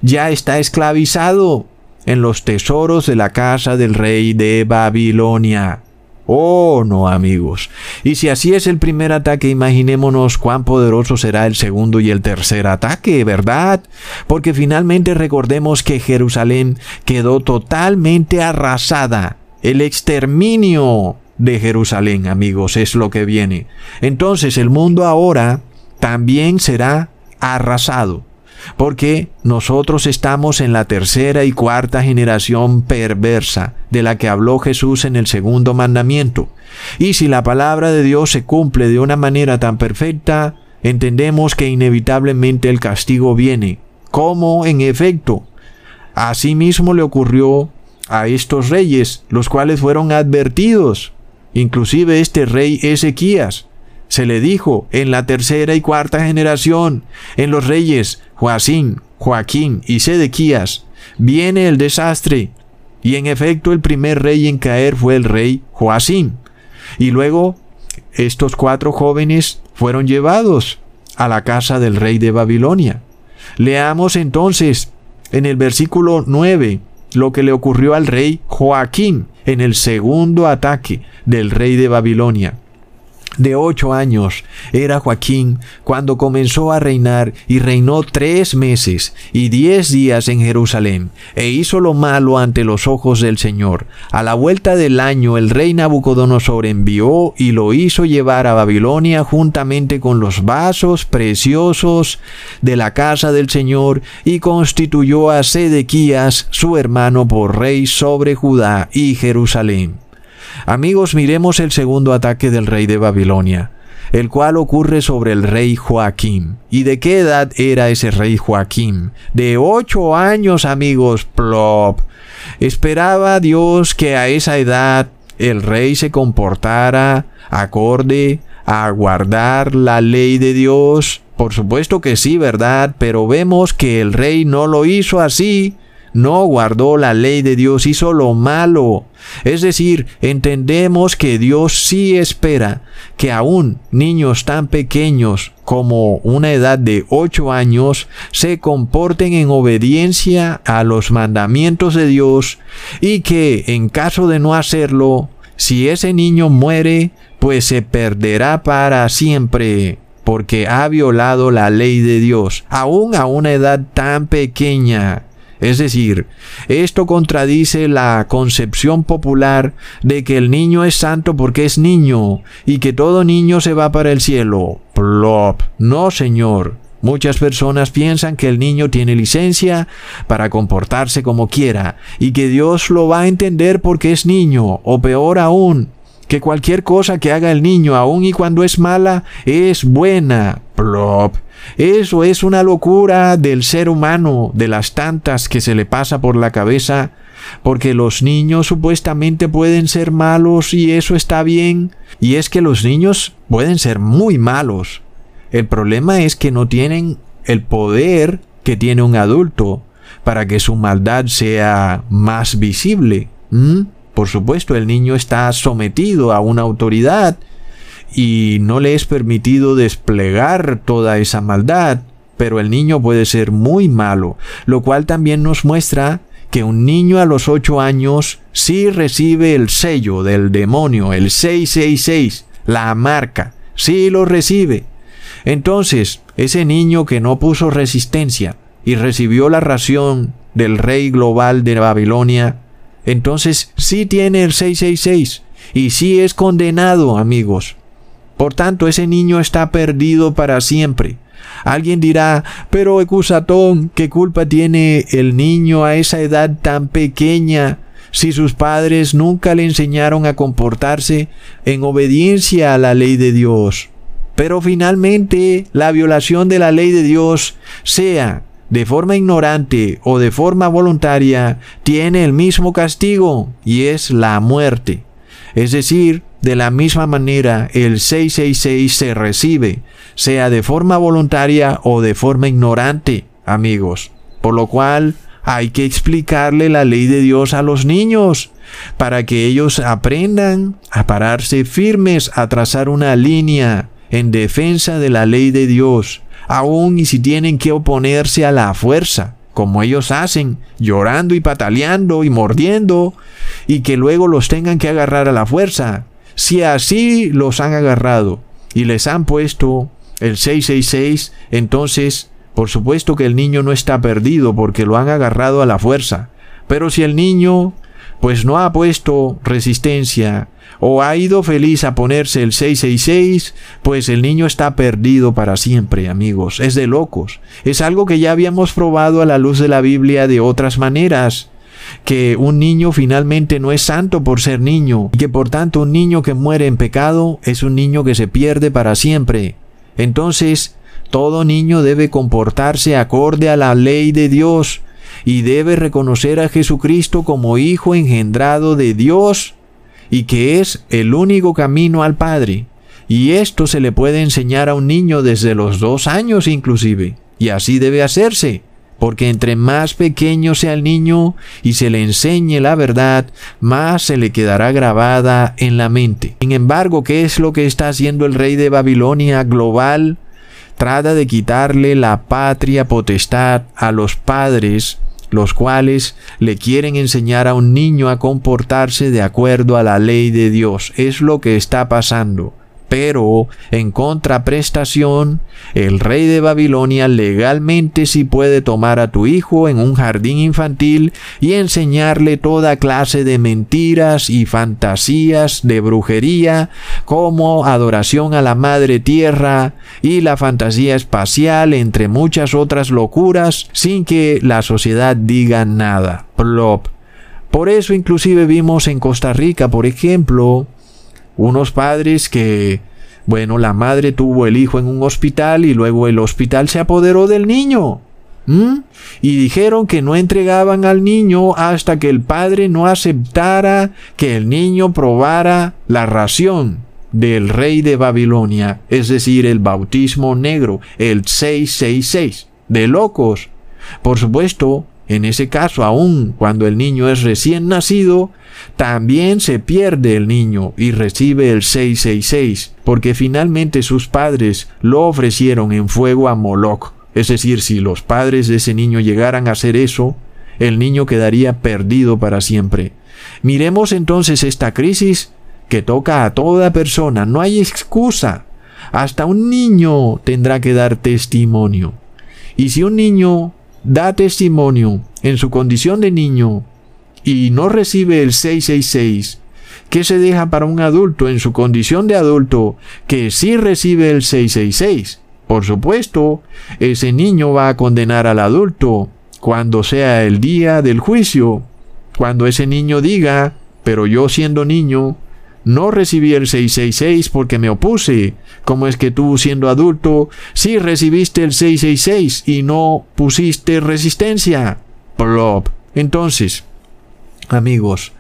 ya está esclavizado en los tesoros de la casa del rey de Babilonia. Oh, no, amigos. Y si así es el primer ataque, imaginémonos cuán poderoso será el segundo y el tercer ataque, ¿verdad? Porque finalmente recordemos que Jerusalén quedó totalmente arrasada. El exterminio de Jerusalén, amigos, es lo que viene. Entonces el mundo ahora también será arrasado porque nosotros estamos en la tercera y cuarta generación perversa de la que habló Jesús en el segundo mandamiento. Y si la palabra de Dios se cumple de una manera tan perfecta, entendemos que inevitablemente el castigo viene, como en efecto. Asimismo le ocurrió a estos reyes, los cuales fueron advertidos, inclusive este rey Ezequías, se le dijo en la tercera y cuarta generación, en los reyes Joacín, Joaquín y Sedequías, viene el desastre. Y en efecto el primer rey en caer fue el rey Joacín. Y luego estos cuatro jóvenes fueron llevados a la casa del rey de Babilonia. Leamos entonces en el versículo 9 lo que le ocurrió al rey Joaquín en el segundo ataque del rey de Babilonia de ocho años era Joaquín cuando comenzó a reinar y reinó tres meses y diez días en Jerusalén e hizo lo malo ante los ojos del Señor. A la vuelta del año el rey Nabucodonosor envió y lo hizo llevar a Babilonia juntamente con los vasos preciosos de la casa del Señor y constituyó a Sedequías su hermano por rey sobre Judá y Jerusalén. Amigos, miremos el segundo ataque del rey de Babilonia, el cual ocurre sobre el rey Joaquín. ¿Y de qué edad era ese rey Joaquín? De ocho años, amigos, plop. Esperaba Dios que a esa edad el rey se comportara acorde a guardar la ley de Dios. Por supuesto que sí, ¿verdad? Pero vemos que el rey no lo hizo así no guardó la ley de Dios, hizo lo malo. Es decir, entendemos que Dios sí espera que aún niños tan pequeños como una edad de ocho años se comporten en obediencia a los mandamientos de Dios y que en caso de no hacerlo, si ese niño muere, pues se perderá para siempre porque ha violado la ley de Dios, aún a una edad tan pequeña. Es decir, esto contradice la concepción popular de que el niño es santo porque es niño y que todo niño se va para el cielo. Plop. No, señor. Muchas personas piensan que el niño tiene licencia para comportarse como quiera y que Dios lo va a entender porque es niño, o peor aún, que cualquier cosa que haga el niño, aun y cuando es mala, es buena. Plop. Eso es una locura del ser humano, de las tantas que se le pasa por la cabeza, porque los niños supuestamente pueden ser malos y eso está bien, y es que los niños pueden ser muy malos. El problema es que no tienen el poder que tiene un adulto para que su maldad sea más visible. Por supuesto, el niño está sometido a una autoridad y no le es permitido desplegar toda esa maldad, pero el niño puede ser muy malo, lo cual también nos muestra que un niño a los ocho años sí recibe el sello del demonio, el 666, la marca, sí lo recibe. Entonces, ese niño que no puso resistencia y recibió la ración del rey global de Babilonia, entonces sí tiene el 666 y sí es condenado, amigos. Por tanto, ese niño está perdido para siempre. Alguien dirá, pero Ecusatón, ¿qué culpa tiene el niño a esa edad tan pequeña si sus padres nunca le enseñaron a comportarse en obediencia a la ley de Dios? Pero finalmente la violación de la ley de Dios, sea de forma ignorante o de forma voluntaria, tiene el mismo castigo y es la muerte. Es decir, de la misma manera el 666 se recibe, sea de forma voluntaria o de forma ignorante, amigos. Por lo cual hay que explicarle la ley de Dios a los niños, para que ellos aprendan a pararse firmes, a trazar una línea en defensa de la ley de Dios aun y si tienen que oponerse a la fuerza, como ellos hacen, llorando y pataleando y mordiendo, y que luego los tengan que agarrar a la fuerza. Si así los han agarrado y les han puesto el 666, entonces, por supuesto que el niño no está perdido porque lo han agarrado a la fuerza. Pero si el niño pues no ha puesto resistencia o ha ido feliz a ponerse el 666, pues el niño está perdido para siempre, amigos. Es de locos. Es algo que ya habíamos probado a la luz de la Biblia de otras maneras que un niño finalmente no es santo por ser niño, y que por tanto un niño que muere en pecado es un niño que se pierde para siempre. Entonces, todo niño debe comportarse acorde a la ley de Dios, y debe reconocer a Jesucristo como Hijo engendrado de Dios y que es el único camino al Padre. Y esto se le puede enseñar a un niño desde los dos años inclusive. Y así debe hacerse, porque entre más pequeño sea el niño y se le enseñe la verdad, más se le quedará grabada en la mente. Sin embargo, ¿qué es lo que está haciendo el rey de Babilonia global? Trata de quitarle la patria potestad a los padres los cuales le quieren enseñar a un niño a comportarse de acuerdo a la ley de Dios. Es lo que está pasando. Pero, en contraprestación, el rey de Babilonia legalmente sí puede tomar a tu hijo en un jardín infantil y enseñarle toda clase de mentiras y fantasías de brujería, como adoración a la madre tierra y la fantasía espacial, entre muchas otras locuras, sin que la sociedad diga nada. Plop. Por eso inclusive vimos en Costa Rica, por ejemplo, unos padres que, bueno, la madre tuvo el hijo en un hospital y luego el hospital se apoderó del niño. Y dijeron que no entregaban al niño hasta que el padre no aceptara que el niño probara la ración del rey de Babilonia, es decir, el bautismo negro, el 666, de locos. Por supuesto, en ese caso, aun cuando el niño es recién nacido, también se pierde el niño y recibe el 666, porque finalmente sus padres lo ofrecieron en fuego a Moloch. Es decir, si los padres de ese niño llegaran a hacer eso, el niño quedaría perdido para siempre. Miremos entonces esta crisis que toca a toda persona. No hay excusa. Hasta un niño tendrá que dar testimonio. Y si un niño da testimonio en su condición de niño y no recibe el 666, ¿qué se deja para un adulto en su condición de adulto que sí recibe el 666? Por supuesto, ese niño va a condenar al adulto cuando sea el día del juicio. Cuando ese niño diga, pero yo siendo niño, no recibí el 666 porque me opuse. ¿Cómo es que tú siendo adulto sí recibiste el 666 y no pusiste resistencia? Plop. Entonces, amigos,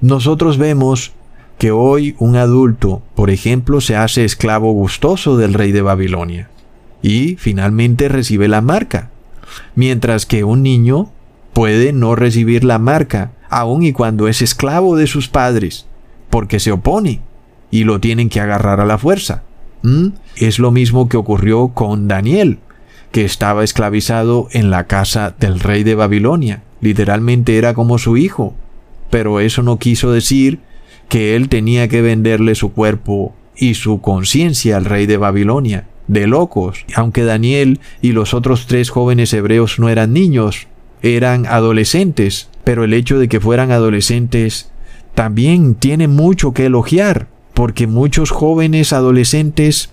nosotros vemos que hoy un adulto, por ejemplo, se hace esclavo gustoso del rey de Babilonia y finalmente recibe la marca, mientras que un niño puede no recibir la marca, aun y cuando es esclavo de sus padres, porque se opone y lo tienen que agarrar a la fuerza. ¿Mm? Es lo mismo que ocurrió con Daniel, que estaba esclavizado en la casa del rey de Babilonia. Literalmente era como su hijo. Pero eso no quiso decir que él tenía que venderle su cuerpo y su conciencia al rey de Babilonia. De locos. Aunque Daniel y los otros tres jóvenes hebreos no eran niños, eran adolescentes. Pero el hecho de que fueran adolescentes también tiene mucho que elogiar, porque muchos jóvenes adolescentes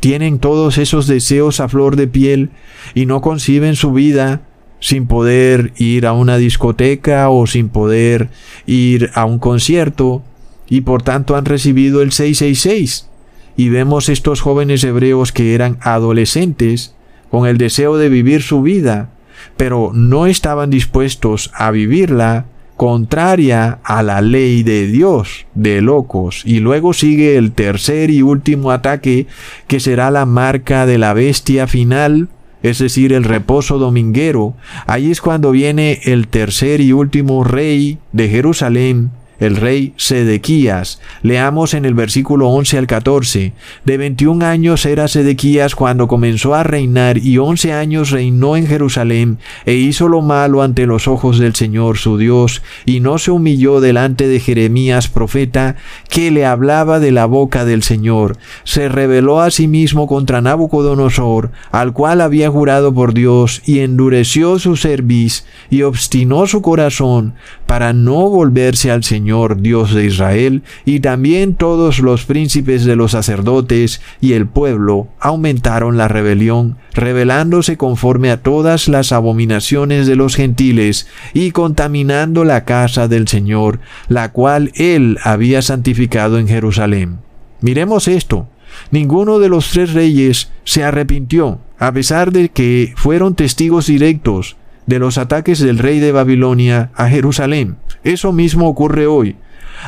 tienen todos esos deseos a flor de piel y no conciben su vida sin poder ir a una discoteca o sin poder ir a un concierto y por tanto han recibido el 666. Y vemos estos jóvenes hebreos que eran adolescentes con el deseo de vivir su vida, pero no estaban dispuestos a vivirla contraria a la ley de Dios, de locos. Y luego sigue el tercer y último ataque, que será la marca de la bestia final, es decir, el reposo dominguero. Ahí es cuando viene el tercer y último rey de Jerusalén, el rey Sedequías. Leamos en el versículo 11 al 14. De 21 años era Sedequías cuando comenzó a reinar y 11 años reinó en Jerusalén e hizo lo malo ante los ojos del Señor su Dios y no se humilló delante de Jeremías profeta que le hablaba de la boca del Señor. Se rebeló a sí mismo contra Nabucodonosor, al cual había jurado por Dios y endureció su cerviz y obstinó su corazón para no volverse al Señor Dios de Israel, y también todos los príncipes de los sacerdotes y el pueblo aumentaron la rebelión, rebelándose conforme a todas las abominaciones de los gentiles y contaminando la casa del Señor, la cual él había santificado en Jerusalén. Miremos esto. Ninguno de los tres reyes se arrepintió, a pesar de que fueron testigos directos de los ataques del rey de Babilonia a Jerusalén. Eso mismo ocurre hoy.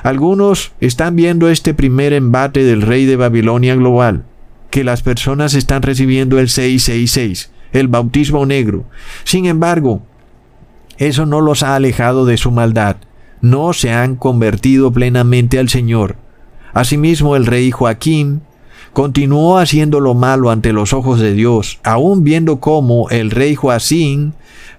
Algunos están viendo este primer embate del rey de Babilonia global, que las personas están recibiendo el 666, el bautismo negro. Sin embargo, eso no los ha alejado de su maldad. No se han convertido plenamente al Señor. Asimismo, el rey Joaquín continuó haciendo lo malo ante los ojos de Dios, aun viendo cómo el rey Joacín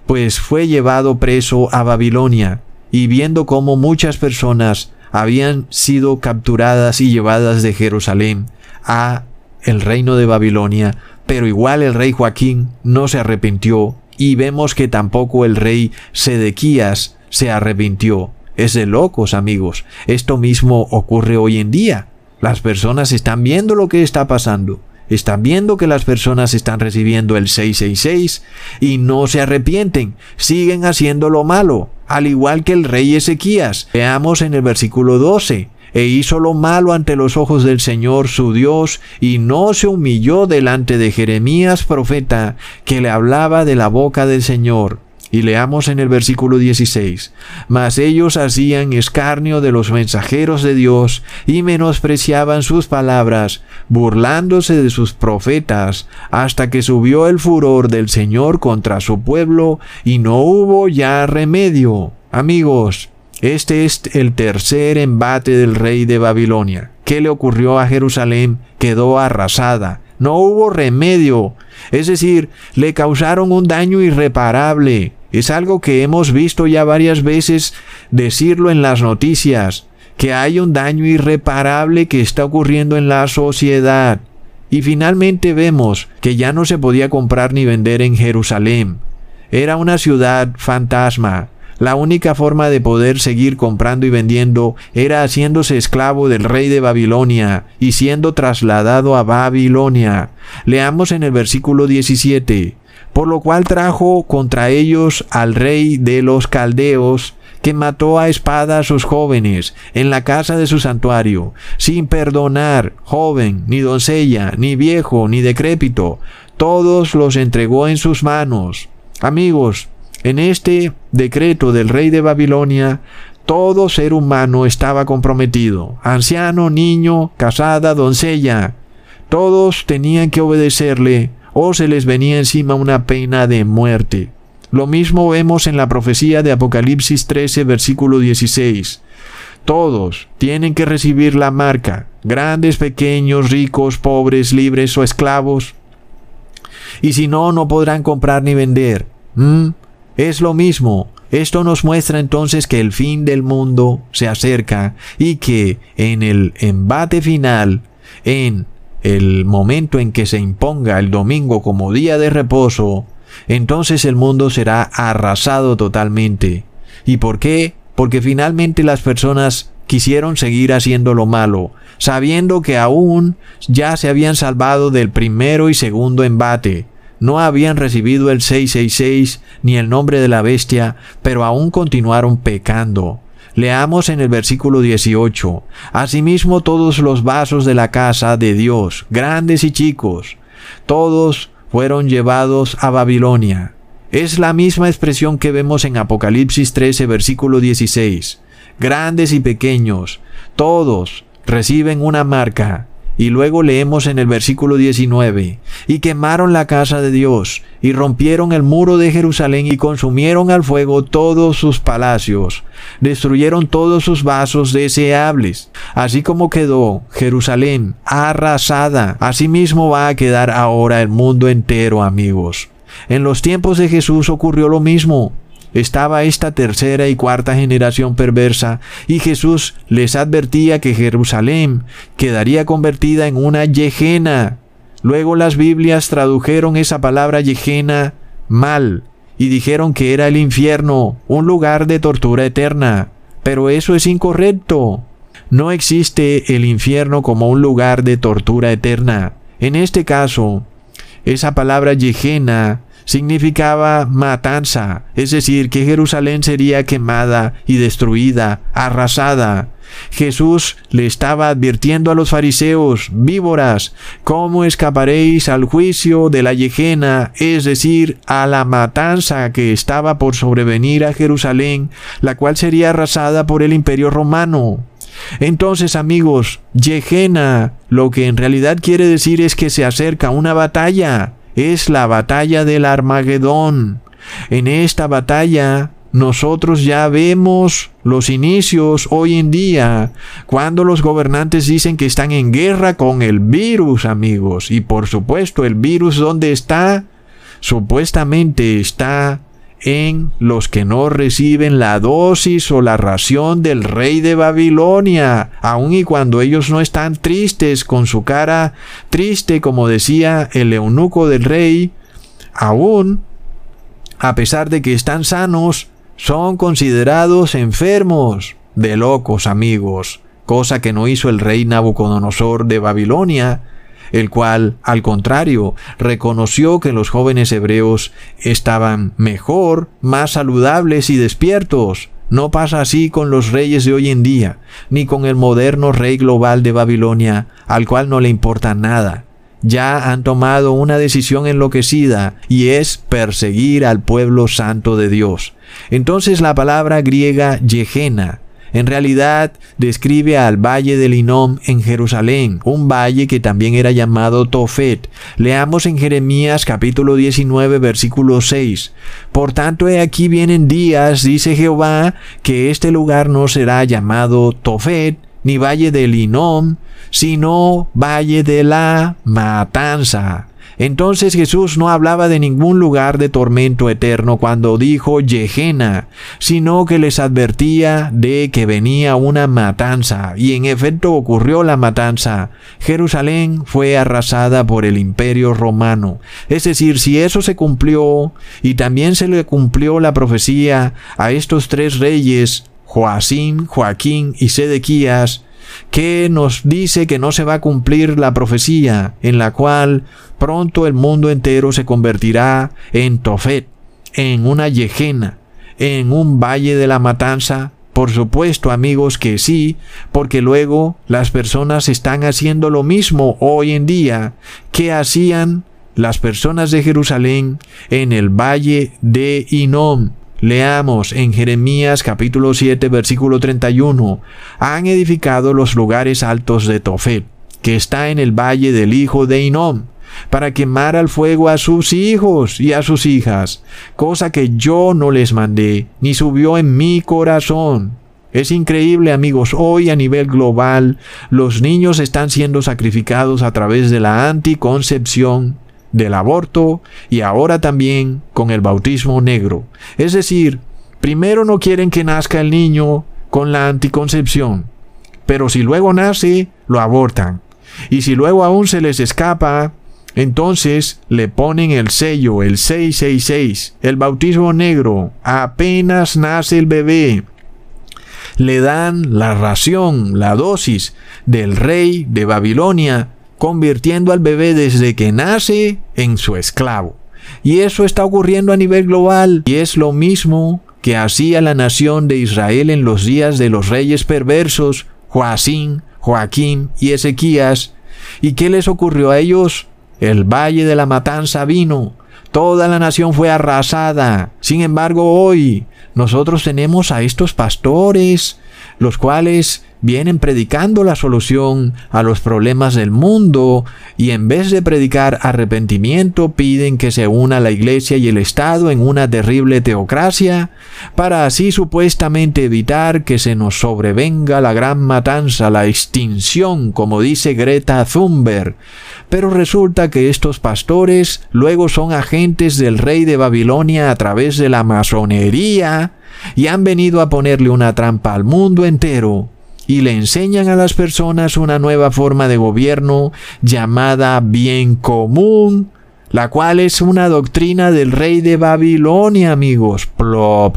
pues fue llevado preso a Babilonia, y viendo cómo muchas personas habían sido capturadas y llevadas de Jerusalén a el reino de Babilonia, pero igual el rey Joaquín no se arrepintió, y vemos que tampoco el rey Sedequías se arrepintió. Es de locos, amigos. Esto mismo ocurre hoy en día. Las personas están viendo lo que está pasando están viendo que las personas están recibiendo el 666 y no se arrepienten, siguen haciendo lo malo, al igual que el rey Ezequías. Veamos en el versículo 12. E hizo lo malo ante los ojos del Señor su Dios, y no se humilló delante de Jeremías profeta, que le hablaba de la boca del Señor. Y leamos en el versículo 16, Mas ellos hacían escarnio de los mensajeros de Dios y menospreciaban sus palabras, burlándose de sus profetas, hasta que subió el furor del Señor contra su pueblo y no hubo ya remedio. Amigos, este es el tercer embate del rey de Babilonia. ¿Qué le ocurrió a Jerusalén? Quedó arrasada. No hubo remedio. Es decir, le causaron un daño irreparable. Es algo que hemos visto ya varias veces decirlo en las noticias, que hay un daño irreparable que está ocurriendo en la sociedad. Y finalmente vemos que ya no se podía comprar ni vender en Jerusalén. Era una ciudad fantasma. La única forma de poder seguir comprando y vendiendo era haciéndose esclavo del rey de Babilonia y siendo trasladado a Babilonia. Leamos en el versículo 17. Por lo cual trajo contra ellos al rey de los caldeos, que mató a espada a sus jóvenes en la casa de su santuario, sin perdonar joven, ni doncella, ni viejo, ni decrépito, todos los entregó en sus manos. Amigos, en este decreto del rey de Babilonia, todo ser humano estaba comprometido, anciano, niño, casada, doncella. Todos tenían que obedecerle o se les venía encima una pena de muerte. Lo mismo vemos en la profecía de Apocalipsis 13, versículo 16. Todos tienen que recibir la marca, grandes, pequeños, ricos, pobres, libres o esclavos. Y si no, no podrán comprar ni vender. ¿Mm? Es lo mismo. Esto nos muestra entonces que el fin del mundo se acerca y que en el embate final, en el momento en que se imponga el domingo como día de reposo, entonces el mundo será arrasado totalmente. ¿Y por qué? Porque finalmente las personas quisieron seguir haciendo lo malo, sabiendo que aún ya se habían salvado del primero y segundo embate. No habían recibido el 666 ni el nombre de la bestia, pero aún continuaron pecando. Leamos en el versículo 18. Asimismo todos los vasos de la casa de Dios, grandes y chicos, todos fueron llevados a Babilonia. Es la misma expresión que vemos en Apocalipsis 13, versículo 16. Grandes y pequeños, todos reciben una marca, y luego leemos en el versículo 19, y quemaron la casa de Dios, y rompieron el muro de Jerusalén, y consumieron al fuego todos sus palacios, destruyeron todos sus vasos deseables. Así como quedó Jerusalén arrasada, asimismo va a quedar ahora el mundo entero, amigos. En los tiempos de Jesús ocurrió lo mismo estaba esta tercera y cuarta generación perversa, y Jesús les advertía que Jerusalén quedaría convertida en una yejena. Luego las Biblias tradujeron esa palabra yejena mal, y dijeron que era el infierno, un lugar de tortura eterna. Pero eso es incorrecto. No existe el infierno como un lugar de tortura eterna. En este caso, esa palabra yejena significaba matanza, es decir, que Jerusalén sería quemada y destruida, arrasada. Jesús le estaba advirtiendo a los fariseos, víboras, ¿cómo escaparéis al juicio de la yejena, es decir, a la matanza que estaba por sobrevenir a Jerusalén, la cual sería arrasada por el imperio romano? Entonces, amigos, yejena, lo que en realidad quiere decir es que se acerca una batalla, es la batalla del Armagedón. En esta batalla nosotros ya vemos los inicios hoy en día, cuando los gobernantes dicen que están en guerra con el virus, amigos. Y por supuesto, el virus ¿dónde está? Supuestamente está en los que no reciben la dosis o la ración del rey de Babilonia, aun y cuando ellos no están tristes con su cara triste, como decía el eunuco del rey, aún, a pesar de que están sanos, son considerados enfermos, de locos amigos, cosa que no hizo el rey Nabucodonosor de Babilonia, el cual, al contrario, reconoció que los jóvenes hebreos estaban mejor, más saludables y despiertos. No pasa así con los reyes de hoy en día, ni con el moderno rey global de Babilonia, al cual no le importa nada. Ya han tomado una decisión enloquecida, y es perseguir al pueblo santo de Dios. Entonces la palabra griega yegena en realidad describe al valle del Inom en Jerusalén, un valle que también era llamado Tofet. Leamos en Jeremías capítulo 19 versículo 6. Por tanto, he aquí vienen días, dice Jehová, que este lugar no será llamado Tofet, ni valle del Inom, sino valle de la matanza. Entonces Jesús no hablaba de ningún lugar de tormento eterno cuando dijo Yehena, sino que les advertía de que venía una matanza, y en efecto ocurrió la matanza. Jerusalén fue arrasada por el imperio romano. Es decir, si eso se cumplió, y también se le cumplió la profecía a estos tres reyes, Joacín, Joaquín y Sedequías, que nos dice que no se va a cumplir la profecía en la cual pronto el mundo entero se convertirá en Tofet, en una yejena, en un valle de la matanza. Por supuesto, amigos, que sí, porque luego las personas están haciendo lo mismo hoy en día que hacían las personas de Jerusalén en el valle de Inom, Leamos en Jeremías capítulo 7 versículo 31. Han edificado los lugares altos de Tofet, que está en el valle del hijo de Inom, para quemar al fuego a sus hijos y a sus hijas, cosa que yo no les mandé, ni subió en mi corazón. Es increíble amigos, hoy a nivel global los niños están siendo sacrificados a través de la anticoncepción del aborto y ahora también con el bautismo negro. Es decir, primero no quieren que nazca el niño con la anticoncepción, pero si luego nace, lo abortan. Y si luego aún se les escapa, entonces le ponen el sello, el 666, el bautismo negro, apenas nace el bebé. Le dan la ración, la dosis del rey de Babilonia convirtiendo al bebé desde que nace en su esclavo. Y eso está ocurriendo a nivel global y es lo mismo que hacía la nación de Israel en los días de los reyes perversos, Joacín, Joaquín y Ezequías. ¿Y qué les ocurrió a ellos? El valle de la matanza vino, toda la nación fue arrasada. Sin embargo, hoy nosotros tenemos a estos pastores, los cuales vienen predicando la solución a los problemas del mundo y en vez de predicar arrepentimiento piden que se una la iglesia y el Estado en una terrible teocracia para así supuestamente evitar que se nos sobrevenga la gran matanza, la extinción, como dice Greta Thunberg. Pero resulta que estos pastores luego son agentes del rey de Babilonia a través de la masonería y han venido a ponerle una trampa al mundo entero y le enseñan a las personas una nueva forma de gobierno llamada bien común, la cual es una doctrina del rey de Babilonia, amigos. Plop.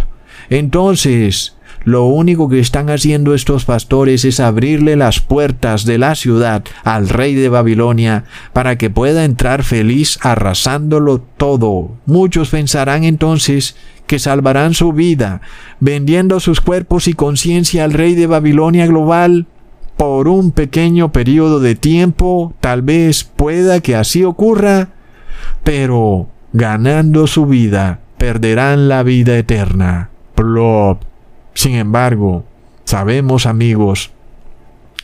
Entonces, lo único que están haciendo estos pastores es abrirle las puertas de la ciudad al rey de Babilonia para que pueda entrar feliz arrasándolo todo. Muchos pensarán entonces que salvarán su vida, vendiendo sus cuerpos y conciencia al rey de Babilonia global por un pequeño periodo de tiempo, tal vez pueda que así ocurra, pero ganando su vida, perderán la vida eterna. Plop. Sin embargo, sabemos amigos,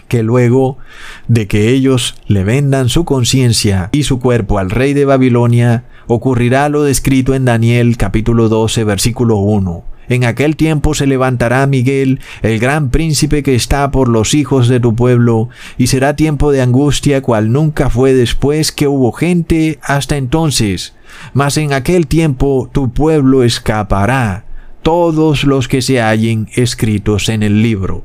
que luego de que ellos le vendan su conciencia y su cuerpo al rey de Babilonia, ocurrirá lo descrito en Daniel capítulo 12 versículo 1. En aquel tiempo se levantará Miguel, el gran príncipe que está por los hijos de tu pueblo, y será tiempo de angustia cual nunca fue después que hubo gente hasta entonces. Mas en aquel tiempo tu pueblo escapará, todos los que se hallen escritos en el libro.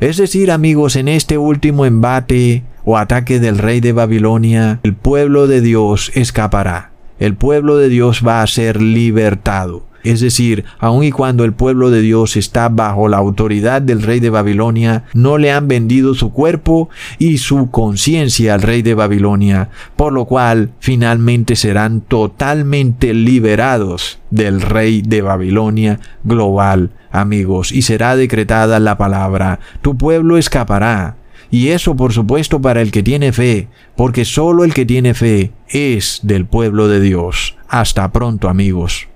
Es decir, amigos, en este último embate o ataque del rey de Babilonia, el pueblo de Dios escapará. El pueblo de Dios va a ser libertado. Es decir, aun y cuando el pueblo de Dios está bajo la autoridad del rey de Babilonia, no le han vendido su cuerpo y su conciencia al rey de Babilonia, por lo cual finalmente serán totalmente liberados del rey de Babilonia global amigos, y será decretada la palabra, tu pueblo escapará. Y eso por supuesto para el que tiene fe, porque solo el que tiene fe es del pueblo de Dios. Hasta pronto amigos.